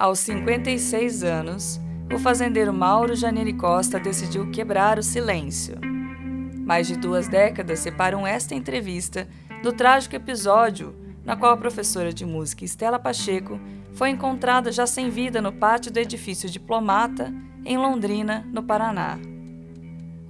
Aos 56 anos, o fazendeiro Mauro Janine Costa decidiu quebrar o silêncio. Mais de duas décadas separam esta entrevista do trágico episódio na qual a professora de música Estela Pacheco foi encontrada já sem vida no pátio do edifício Diplomata, em Londrina, no Paraná.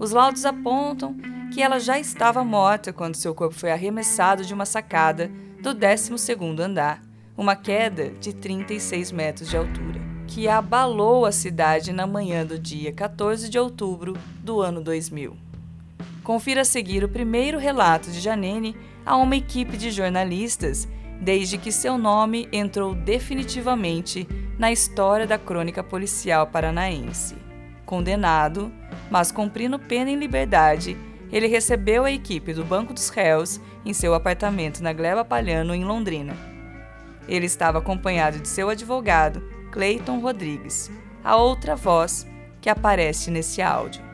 Os laudos apontam que ela já estava morta quando seu corpo foi arremessado de uma sacada do 12º andar, uma queda de 36 metros de altura, que abalou a cidade na manhã do dia 14 de outubro do ano 2000. Confira a seguir o primeiro relato de Janene a uma equipe de jornalistas desde que seu nome entrou definitivamente na história da crônica policial paranaense. Condenado, mas cumprindo pena em liberdade, ele recebeu a equipe do Banco dos Réus em seu apartamento na Gleba Palhano, em Londrina. Ele estava acompanhado de seu advogado, Clayton Rodrigues, a outra voz que aparece nesse áudio.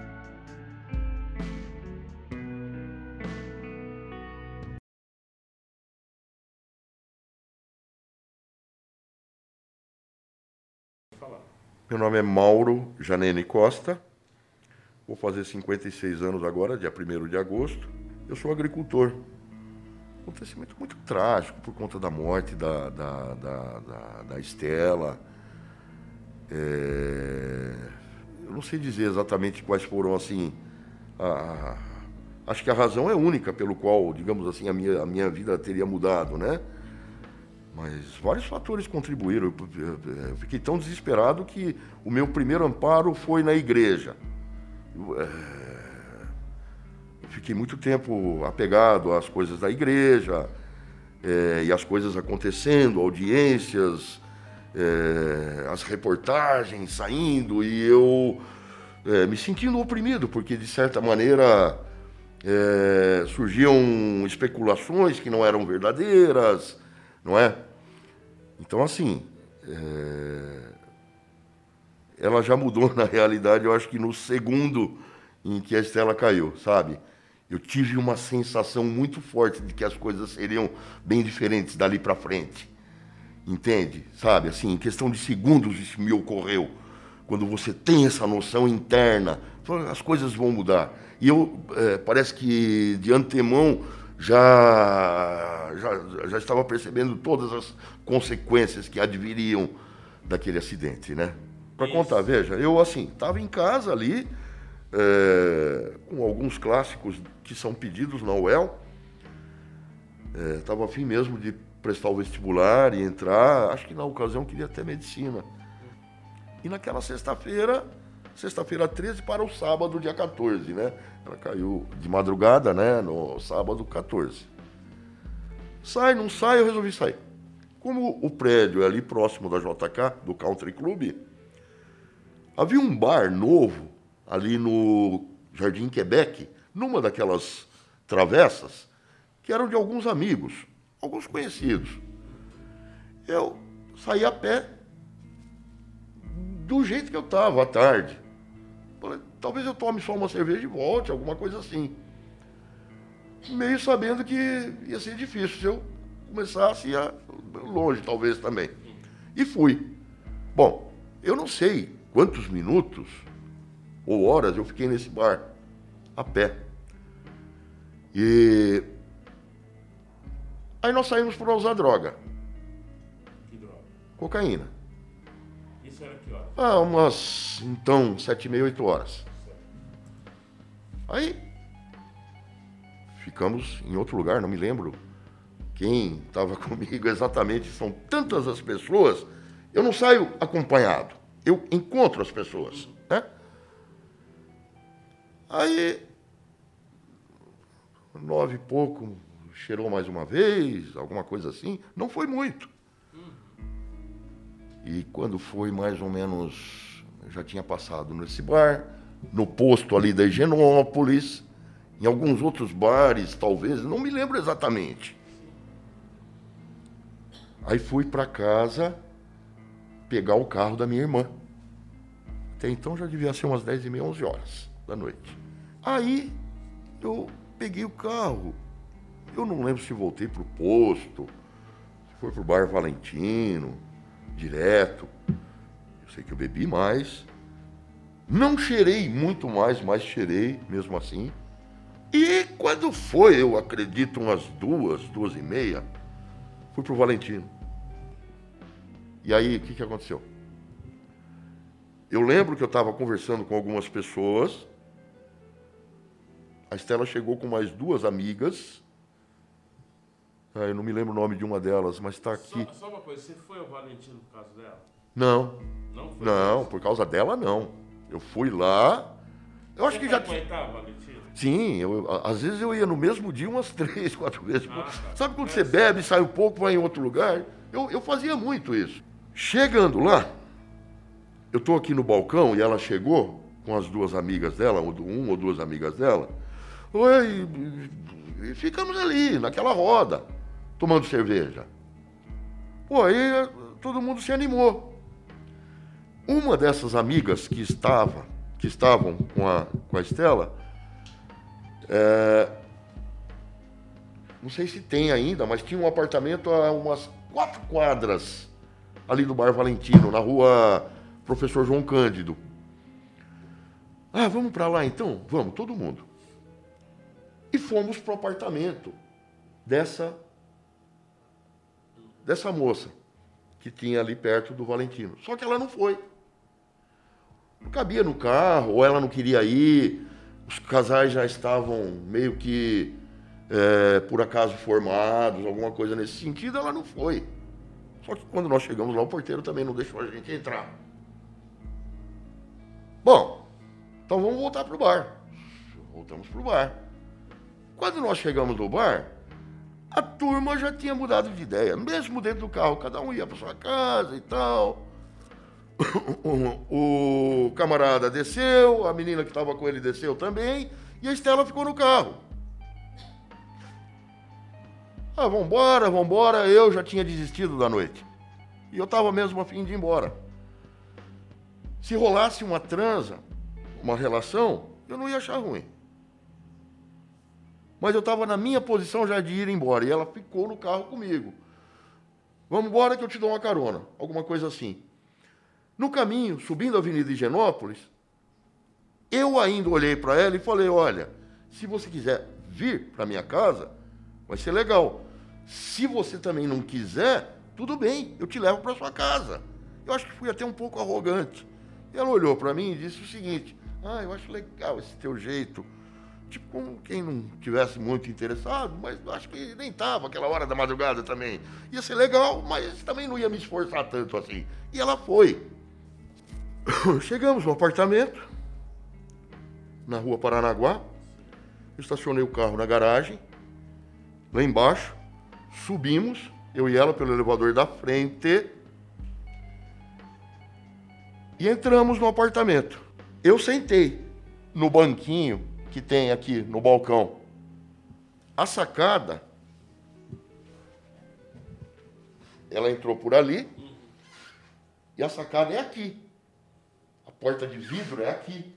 Meu nome é Mauro Janene Costa. Vou fazer 56 anos agora, dia 1 de agosto. Eu sou agricultor. Acontecimento muito trágico por conta da morte da, da, da, da, da Estela. É... Eu não sei dizer exatamente quais foram, assim. A... Acho que a razão é única pelo qual, digamos assim, a minha, a minha vida teria mudado, né? Mas vários fatores contribuíram. Eu fiquei tão desesperado que o meu primeiro amparo foi na igreja. Eu, é, fiquei muito tempo apegado às coisas da igreja é, e as coisas acontecendo, audiências, é, as reportagens saindo e eu é, me sentindo oprimido, porque de certa maneira surgiam especulações que não eram verdadeiras, não é? Então, assim, ela já mudou na realidade, eu acho que no segundo em que a Estela caiu, sabe? Eu tive uma sensação muito forte de que as coisas seriam bem diferentes dali para frente. Entende? Sabe? Assim, em questão de segundos isso me ocorreu. Quando você tem essa noção interna, as coisas vão mudar. E eu, é, parece que de antemão, já, já, já estava percebendo todas as consequências que adviriam daquele acidente, né? Para contar, veja, eu assim, estava em casa ali, é, com alguns clássicos que são pedidos na UEL, estava é, afim mesmo de prestar o vestibular e entrar, acho que na ocasião queria até medicina. E naquela sexta-feira, sexta-feira 13 para o sábado, dia 14, né? Ela caiu de madrugada, né? No sábado 14. Sai, não sai, eu resolvi sair. Como o prédio é ali próximo da JK, do Country Club, havia um bar novo ali no Jardim Quebec, numa daquelas travessas, que eram de alguns amigos, alguns conhecidos. Eu saí a pé do jeito que eu estava à tarde. Falei, talvez eu tome só uma cerveja e volte, alguma coisa assim. Meio sabendo que ia ser difícil. Se eu começasse, ia longe talvez também. E fui. Bom, eu não sei quantos minutos ou horas eu fiquei nesse bar, a pé. E aí nós saímos para usar droga. Que droga? Cocaína. Isso era que hora? Ah, umas, então, sete e meia, oito horas. Aí, ficamos em outro lugar, não me lembro quem estava comigo exatamente. São tantas as pessoas, eu não saio acompanhado, eu encontro as pessoas? Aí, nove e pouco, cheirou mais uma vez, alguma coisa assim. Não foi muito. E quando foi mais ou menos, já tinha passado nesse bar, no posto ali da Higienópolis, em alguns outros bares, talvez, não me lembro exatamente. Aí fui para casa pegar o carro da minha irmã. Até então já devia ser umas 10 e meia, 11 horas da noite. Aí eu peguei o carro. Eu não lembro se voltei para o posto, se foi para o bar Valentino, direto. Sei que eu bebi mais. Não cheirei muito mais, mas cheirei mesmo assim. E quando foi, eu acredito, umas duas, duas e meia, fui pro Valentino. E aí, o que, que aconteceu? Eu lembro que eu estava conversando com algumas pessoas. A Estela chegou com mais duas amigas. Ah, eu não me lembro o nome de uma delas, mas está aqui. Só, só uma coisa, você foi ao Valentino por causa dela? Não, Não foi? não, por causa dela não. Eu fui lá. Eu acho Você que já tinha. Sim, eu, às vezes eu ia no mesmo dia umas três, quatro vezes. Ah, tá. Sabe quando É, você bebe, sai um pouco, vai em outro lugar? Eu, eu fazia muito isso. Chegando lá, eu estou aqui no balcão e ela chegou com as duas amigas dela, ou um ou duas amigas dela. Oi, e ficamos ali, naquela roda, tomando cerveja. Pô, aí eh, todo mundo se animou. Uma dessas amigas que estava, que estavam com a, com a Estela, é, não sei se tem ainda, mas tinha um apartamento a umas quatro quadras ali do Bar Valentino, na rua Professor João Cândido. Ah, vamos para lá então? Vamos, todo mundo. E fomos pro apartamento dessa dessa moça que tinha ali perto do Valentino. Só que ela não foi. Não cabia no carro, ou ela não queria ir. Os casais já estavam meio que é, por acaso formados, alguma coisa nesse sentido, ela não foi. Só que quando nós chegamos lá, o porteiro também não deixou a gente entrar. Bom, então vamos voltar pro bar. Voltamos pro bar. Quando nós chegamos no bar, a turma já tinha mudado de ideia. Mesmo dentro do carro, cada um ia para sua casa e tal. O, camarada desceu, a menina que estava com ele desceu também, e a Estela ficou no carro. Ah, vambora, vambora. Eu já tinha desistido da noite. E eu estava mesmo a fim de ir embora. Se rolasse uma transa, uma relação, eu não ia achar ruim. Mas eu estava na minha posição já de ir embora. E ela ficou no carro comigo. Vamos embora que eu te dou uma carona. Alguma coisa assim. No caminho, subindo a Avenida Higienópolis, eu ainda olhei para ela e falei: olha, se você quiser vir para minha casa, vai ser legal. Se você também não quiser, tudo bem, eu te levo para sua casa. Eu acho que fui até um pouco arrogante. Ela olhou para mim e disse o seguinte: ah, eu acho legal esse teu jeito. Tipo, como quem não tivesse muito interessado, mas acho que nem tava aquela hora da madrugada também. Ia ser legal, mas também não ia me esforçar tanto assim. E ela foi. Chegamos no apartamento, na rua Paranaguá. Estacionei o carro na garagem, lá embaixo. Subimos, eu e ela, pelo elevador da frente. E entramos no apartamento. Eu sentei no banquinho que tem aqui no balcão. A sacada, ela entrou por ali e a sacada é aqui. A porta de vidro é aqui.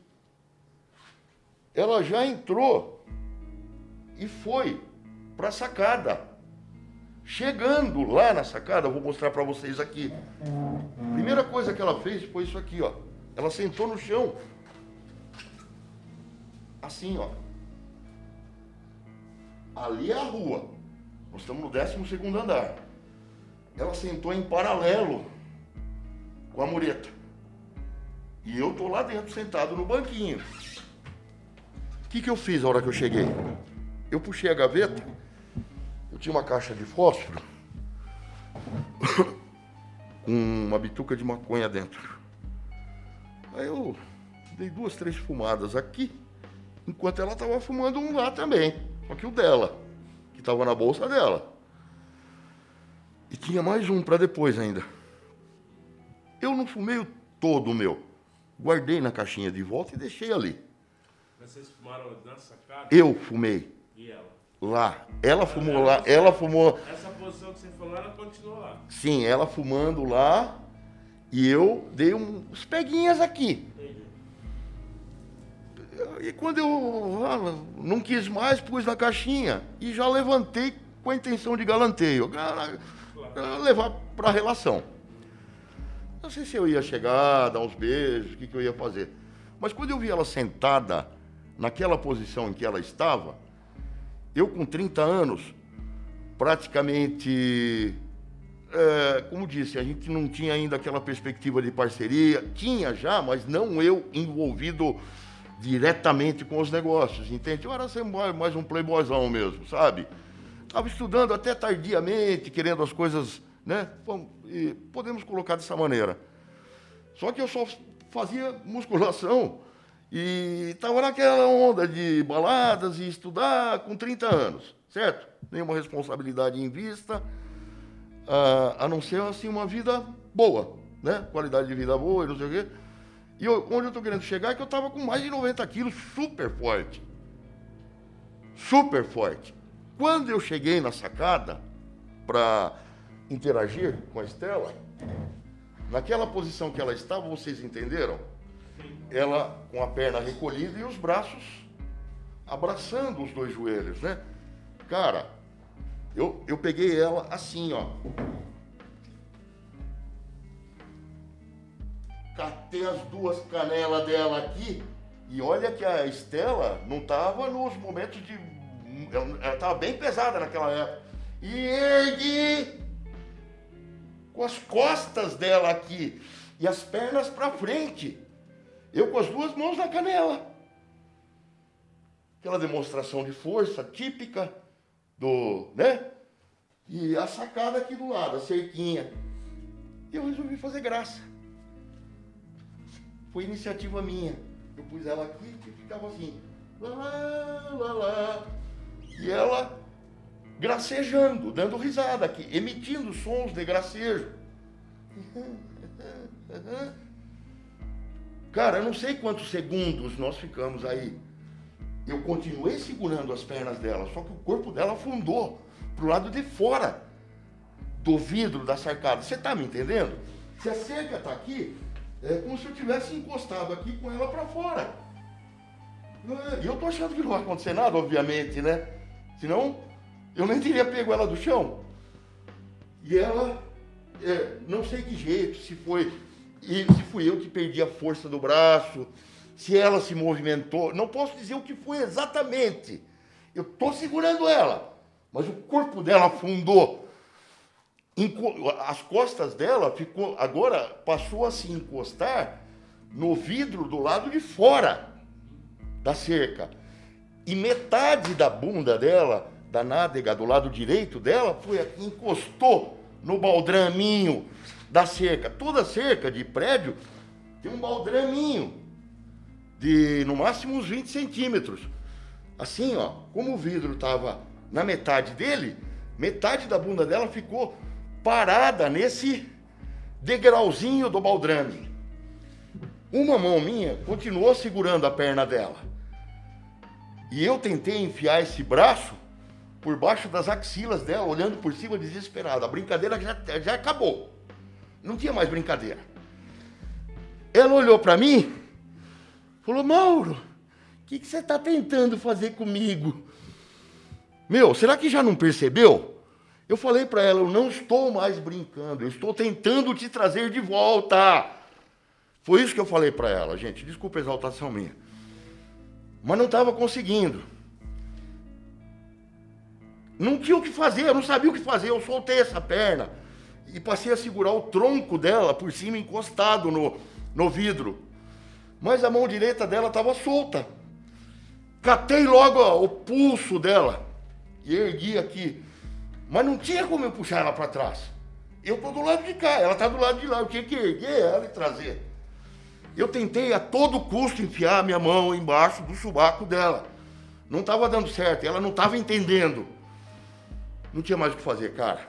Ela já entrou e foi para a sacada. Chegando lá na sacada, eu vou mostrar para vocês aqui. Primeira coisa que ela fez foi isso aqui, ó. Ela sentou no chão. Assim, ó. Ali é a rua. Nós estamos no 12 segundo andar. Ela sentou em paralelo com a mureta. E eu tô lá dentro, sentado no banquinho. O que, que eu fiz a hora que eu cheguei? Eu puxei a gaveta, eu tinha uma caixa de fósforo com uma bituca de maconha dentro. Aí eu dei duas, três fumadas aqui, enquanto ela estava fumando um lá também, só que o dela, que estava na bolsa dela. E tinha mais um para depois ainda. Eu não fumei o todo o meu. Guardei na caixinha de volta e deixei ali. Mas vocês fumaram na sacada Eu fumei e ela. lá. Ela fumou lá, ela fumou. Essa posição que você falou, ela continuou lá. Sim, ela fumando lá. E eu dei uns peguinhas aqui. Entendi. E quando eu ah, não quis mais, pus na caixinha e já levantei com a intenção de galanteio, levar para a relação. Não sei se eu ia chegar, dar uns beijos, o que, que eu ia fazer. Mas quando eu vi ela sentada naquela posição em que ela estava, eu com 30 anos, praticamente, é, como disse, a gente não tinha ainda aquela perspectiva de parceria, tinha já, mas não eu envolvido diretamente com os negócios, entende? Eu era mais um playboyzão mesmo, sabe? Estava estudando até tardiamente, querendo as coisas, né? E podemos colocar dessa maneira. Só que eu só fazia musculação e estava naquela onda de baladas e estudar com 30 anos, certo? Nenhuma responsabilidade em vista, a, a não ser assim uma vida boa, né? Qualidade de vida boa e não sei o quê. E eu, onde eu estou querendo chegar é que eu estava com mais de 90 quilos, super forte. Super forte. Quando eu cheguei na sacada para interagir com a Estela, naquela posição que ela estava, vocês entenderam? Ela com a perna recolhida e os braços abraçando os dois joelhos, né? Cara, eu, eu peguei ela assim, ó. Catei as duas canelas dela aqui. E olha que a Estela não estava nos momentos de. Ela estava bem pesada naquela época. E ergue com as costas dela aqui e as pernas para frente. Eu com as duas mãos na canela. Aquela demonstração de força típica do, né? E a sacada aqui do lado, a cerquinha. E eu resolvi fazer graça foi iniciativa minha. Eu pus ela aqui e ficava assim. Lá, lá, lá. E ela gracejando, dando risada aqui, emitindo sons de gracejo. Cara, eu não sei quantos segundos nós ficamos aí. Eu continuei segurando as pernas dela, só que o corpo dela afundou pro lado de fora do vidro da sarcada. Você tá me entendendo? Se a cerca tá aqui, é como se eu tivesse encostado aqui com ela para fora. E eu tô achando que não vai acontecer nada, obviamente, né? Senão, eu nem teria pego ela do chão. E ela, é, não sei que jeito, se foi, e se fui eu que perdi a força do braço, se ela se movimentou, não posso dizer o que foi exatamente. Eu tô segurando ela, mas o corpo dela afundou as costas dela ficou agora passou a se encostar no vidro do lado de fora da cerca. E metade da bunda dela, da nádega do lado direito dela, foi aqui, encostou no baldraminho da cerca. Toda cerca de prédio tem um baldraminho de no máximo uns 20 centímetros. Assim, ó, como o vidro estava na metade dele, metade da bunda dela ficou parada nesse degrauzinho do baldrame. Uma mão minha continuou segurando a perna dela. E eu tentei enfiar esse braço por baixo das axilas dela, olhando por cima desesperado. A brincadeira já, já acabou. Não tinha mais brincadeira. Ela olhou para mim, falou: Mauro, o que, que você está tentando fazer comigo? Meu, será que já não percebeu? Eu falei para ela, eu não estou mais brincando, eu estou tentando te trazer de volta. Foi isso que eu falei para ela, gente. Desculpa a exaltação minha. Mas não estava conseguindo. Não tinha o que fazer, eu não sabia o que fazer. Eu soltei essa perna e passei a segurar o tronco dela por cima, encostado no, no vidro. Mas a mão direita dela estava solta. Catei logo ó, o pulso dela e ergui aqui. Mas não tinha como eu puxar ela para trás. Eu estou do lado de cá, ela está do lado de lá. Eu tinha que erguer ela e trazer. Eu tentei a todo custo enfiar a minha mão embaixo do chubaco dela. Não estava dando certo, ela não estava entendendo. Não tinha mais o que fazer, cara.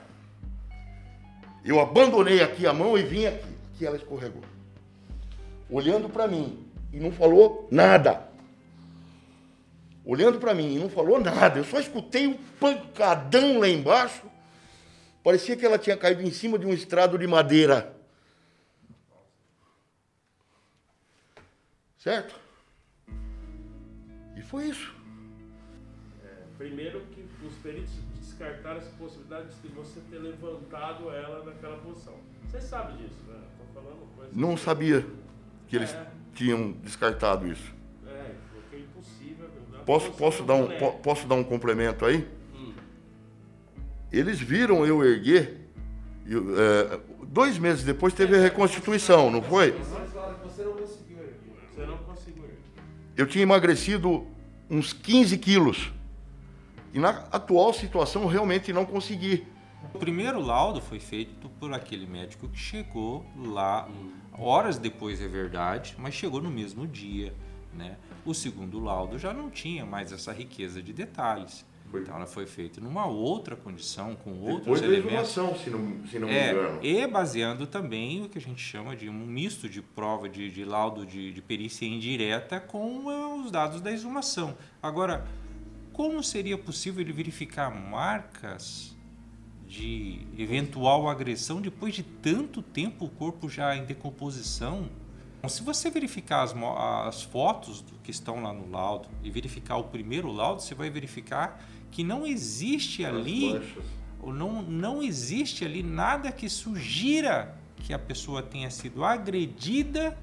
Eu abandonei aqui a mão e vim aqui. Que ela escorregou. Olhando para mim e não falou nada olhando para mim e não falou nada. Eu só escutei um pancadão lá embaixo. Parecia que ela tinha caído em cima de um estrado de madeira. Certo? E foi isso. É, primeiro que os peritos descartaram essa possibilidade de você ter levantado ela naquela posição. Você sabe disso, né? falando coisa. Não sabia que eles É. tinham descartado isso. Posso, posso, dar um, posso dar um complemento aí? Eles viram eu erguer. e, é, dois meses depois teve a reconstituição, não foi? Eu tinha emagrecido uns 15 quilos. E na atual situação realmente não consegui. O primeiro laudo foi feito por aquele médico que chegou lá horas depois, é verdade, mas chegou no mesmo dia. Né? O segundo laudo já não tinha mais essa riqueza de detalhes. Foi. Então ela foi feita numa outra condição, com outros Depois da elementos. exumação, se não, se não me É, engano. e baseando também o que a gente chama de um misto de prova de, de laudo de, de perícia indireta com eh, os dados da exumação. Agora, como seria possível ele verificar marcas de eventual agressão depois de tanto tempo o corpo já em decomposição? Então, Se você verificar as, as fotos que estão lá no laudo e verificar o primeiro laudo, você vai verificar que não existe ali não, não existe ali nada que sugira que a pessoa tenha sido agredida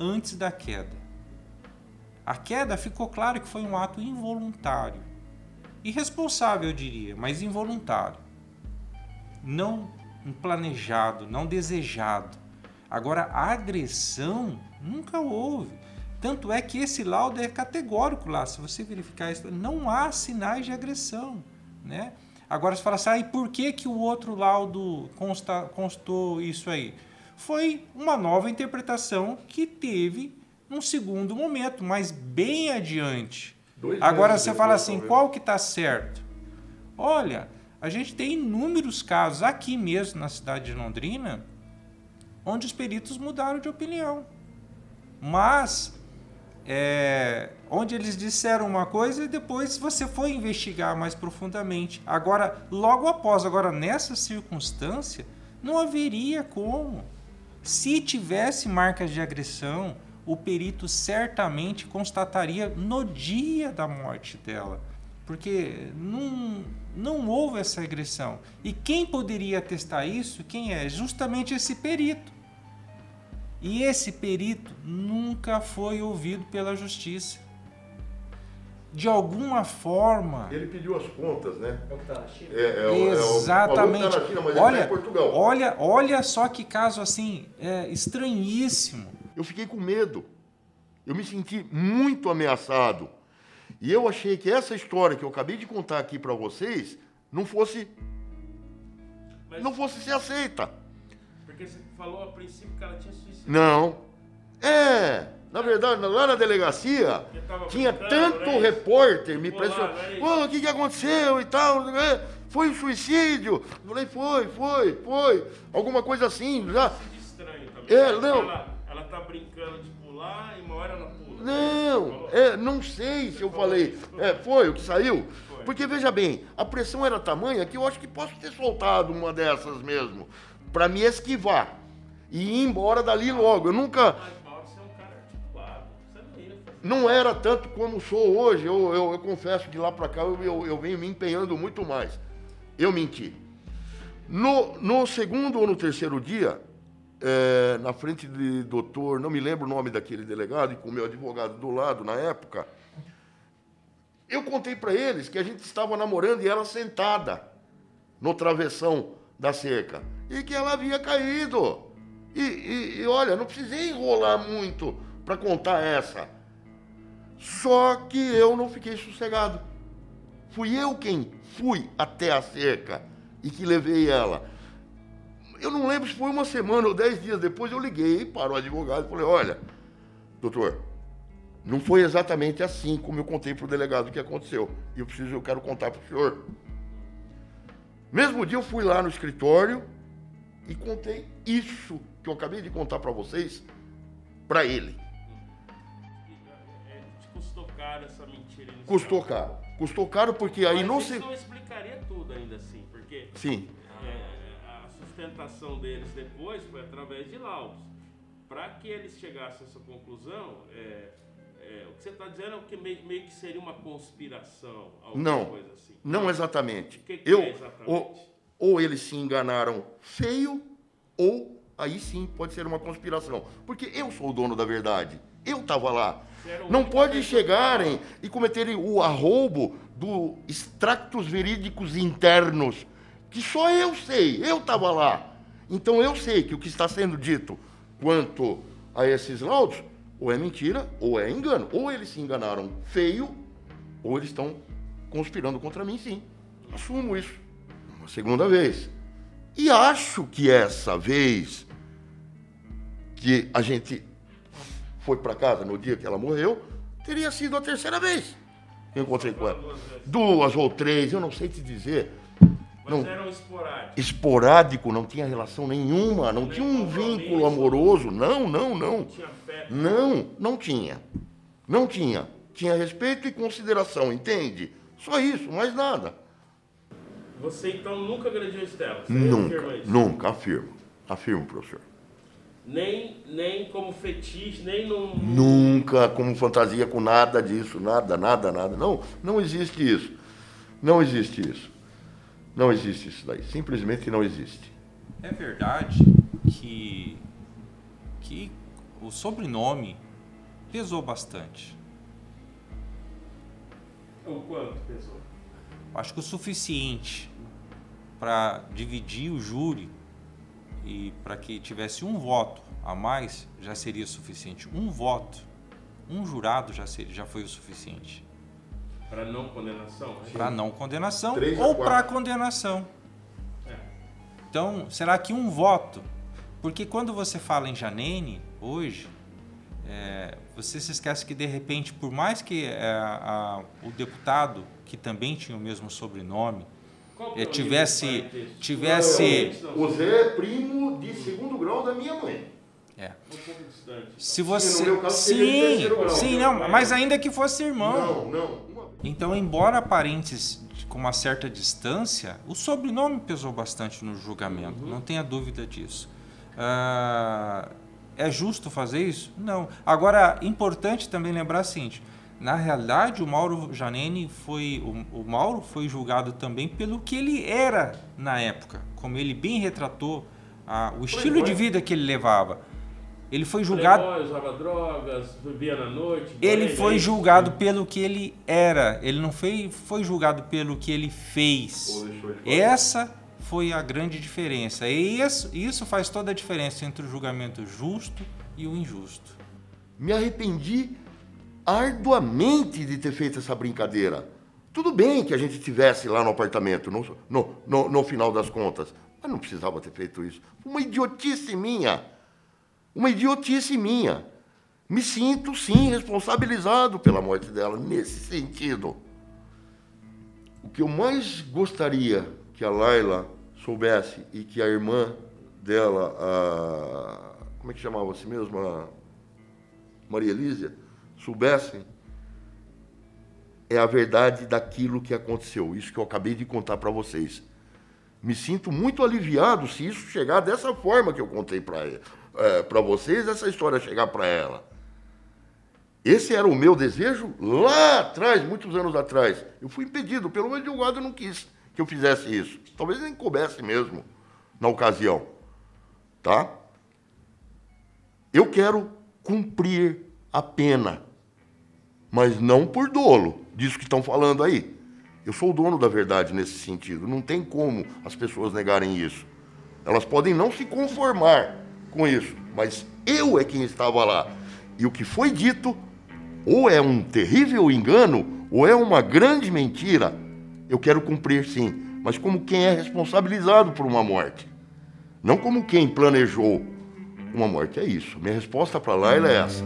antes da queda. A queda ficou claro que foi um ato involuntário. Irresponsável, eu diria, mas involuntário. Não planejado, não desejado. Agora, agressão nunca houve. Tanto é que esse laudo é categórico lá. Se você verificar isso, não há sinais de agressão. Né? Agora você fala assim, ah, e por que, que o outro laudo consta, constou isso aí? Foi uma nova interpretação que teve num segundo momento, mas bem adiante. Dois Agora você fala assim, talvez. qual que está certo? Olha, a gente tem inúmeros casos aqui mesmo na cidade de Londrina onde os peritos mudaram de opinião. Mas é, onde eles disseram uma coisa e depois você foi investigar mais profundamente. Agora, logo após, agora nessa circunstância, não haveria como. Se tivesse marcas de agressão, o perito certamente constataria no dia da morte dela. Porque não, não houve essa agressão. E quem poderia atestar isso? Quem é? Justamente esse perito. E esse perito nunca foi ouvido pela justiça. De alguma forma. Ele pediu as contas, né? É o que tá na China? É, é, é Exatamente. falou que na China, mas ele olha, em Portugal. olha, olha só que caso assim é, estranhíssimo. Eu fiquei com medo. Eu me senti muito ameaçado. E eu achei que essa história que eu acabei de contar aqui para vocês não fosse Mas- não fosse ser aceita. Você falou a princípio que ela tinha suicidado. Não. É, na verdade, lá na delegacia tinha brincando, tanto né? repórter me pressionando. né? Pô, o que, que aconteceu e tal? não. Foi um suicídio? Eu falei, foi, foi, foi. Alguma coisa assim, já. Estranho também. É, não. Ela, ela tá brincando de pular e uma hora ela pula. Não, Falou. é, não sei se eu falei. É, foi o que saiu? Foi. Porque, veja bem, a pressão era tamanha que eu acho que posso ter soltado uma dessas mesmo, para me esquivar e ir embora dali logo. Eu nunca. Mas Mauro, você é um. Não era tanto como sou hoje. Eu, eu, eu confesso que lá para cá eu, eu, eu venho me empenhando muito mais. Eu menti. No, no segundo ou no terceiro dia, é, na frente de doutor, não me lembro o nome daquele delegado, e com o meu advogado do lado na época, eu contei para eles que a gente estava namorando e ela sentada no travessão da cerca e que ela havia caído. E, e- e, olha, não precisei enrolar muito para contar essa. Só que eu não fiquei sossegado. Fui eu quem fui até a cerca e que levei ela. Eu não lembro se foi uma semana ou dez dias depois, eu liguei para o advogado e falei, olha, doutor, não foi exatamente assim como eu contei para o delegado o que aconteceu. E eu preciso, eu quero contar para o senhor. Mesmo dia eu fui lá no escritório e contei isso que eu acabei de contar para vocês para ele. É, te custou caro essa mentira. Custou caro. Custou caro porque aí Mas não se. não explicaria tudo ainda assim, porque Sim. é, a sustentação deles depois foi através de laudos. Para que eles chegassem a essa conclusão, é, é, o que você está dizendo é que meio, meio que seria uma conspiração, alguma Não. coisa assim. Não exatamente. O que que eu, é exatamente? Ou, ou eles se enganaram feio, ou aí sim pode ser uma conspiração. Porque eu sou o dono da verdade. Eu estava lá. Não pode chegarem e cometerem o arroubo do extractos verídicos internos, que só eu sei, eu estava lá. Então eu sei que o que está sendo dito quanto a esses laudos, ou é mentira, ou é engano. Ou eles se enganaram feio, ou eles estão conspirando contra mim, sim. Assumo isso. Uma segunda vez. E acho que essa vez que a gente foi para casa no dia que ela morreu, teria sido a terceira vez que eu encontrei com ela. Duas ou três, eu não sei te dizer. Mas Não. eram esporádicos. Esporádico, não tinha relação nenhuma, não tinha um vínculo amoroso. Não, não, não. Tinha fé. Não, não tinha. Não tinha. Tinha respeito e consideração, entende? Só isso, mais nada. Você então nunca agrediu Estela? Você afirma Nunca, isso? nunca, afirmo. Afirmo, professor. Nem, nem como fetiche, nem num. Nunca como fantasia com nada disso, nada, nada, nada. Não, não existe isso. Não existe isso. Não existe isso daí. Simplesmente não existe. É verdade que, que o sobrenome pesou bastante. O quanto pesou? Acho que o suficiente para dividir o júri e para que tivesse um voto a mais já seria suficiente. Um voto, um jurado já, seria, já foi o suficiente. Para não condenação? Para não condenação ou para condenação. É. Então, será que um voto? Porque quando você fala em Janene, hoje, é, você se esquece que, de repente, por mais que é, a- o deputado, que também tinha o mesmo sobrenome, É, é tivesse, tivesse, O Zé é primo de segundo grau da minha mãe. é, se no você, sim, sim, não, mas ainda que fosse irmão, Não, não. Então, embora parentes com uma certa distância, o sobrenome pesou bastante no julgamento, não tenha dúvida disso. Ah, é justo fazer isso? Não. Agora, importante também lembrar o seguinte: na realidade, o Mauro Janene foi o, o Mauro foi julgado também pelo que ele era na época, como ele bem retratou ah, o estilo de vida que ele levava. Ele foi julgado Playboy, usava drogas, bebia na noite. ele foi é julgado pelo que ele era, ele não foi, foi julgado pelo que ele fez. Essa foi a grande diferença. E isso, isso faz toda a diferença entre o julgamento justo e o injusto. Me arrependi arduamente de ter feito essa brincadeira. Tudo bem que a gente tivesse lá no apartamento, no, no, no, no final das contas, mas não precisava ter feito isso. Uma idiotice minha. Uma idiotice minha. Me sinto, sim, responsabilizado pela morte dela, nesse sentido. O que eu mais gostaria que a Laila soubesse e que a irmã dela, a, como é que chamava-se mesmo? A Maria Elísia, soubessem é a verdade daquilo que aconteceu. Isso que eu acabei de contar para vocês. Me sinto muito aliviado se isso chegar dessa forma que eu contei para vocês, essa história chegar para ela. Esse era o meu desejo lá atrás, muitos anos atrás. Eu fui impedido, pelo menos o guarda não quis que eu fizesse isso. Talvez nem coubesse mesmo na ocasião. Tá? Eu quero cumprir a pena, mas não por dolo, disso que estão falando aí. Eu sou o dono da verdade nesse sentido. Não tem como as pessoas negarem isso. Elas podem não se conformar com isso, mas eu é quem estava lá. E o que foi dito, ou é um terrível engano, ou é uma grande mentira. Eu quero cumprir sim, mas como quem é responsabilizado por uma morte. Não como quem planejou uma morte. É isso. Minha resposta para Laila é essa.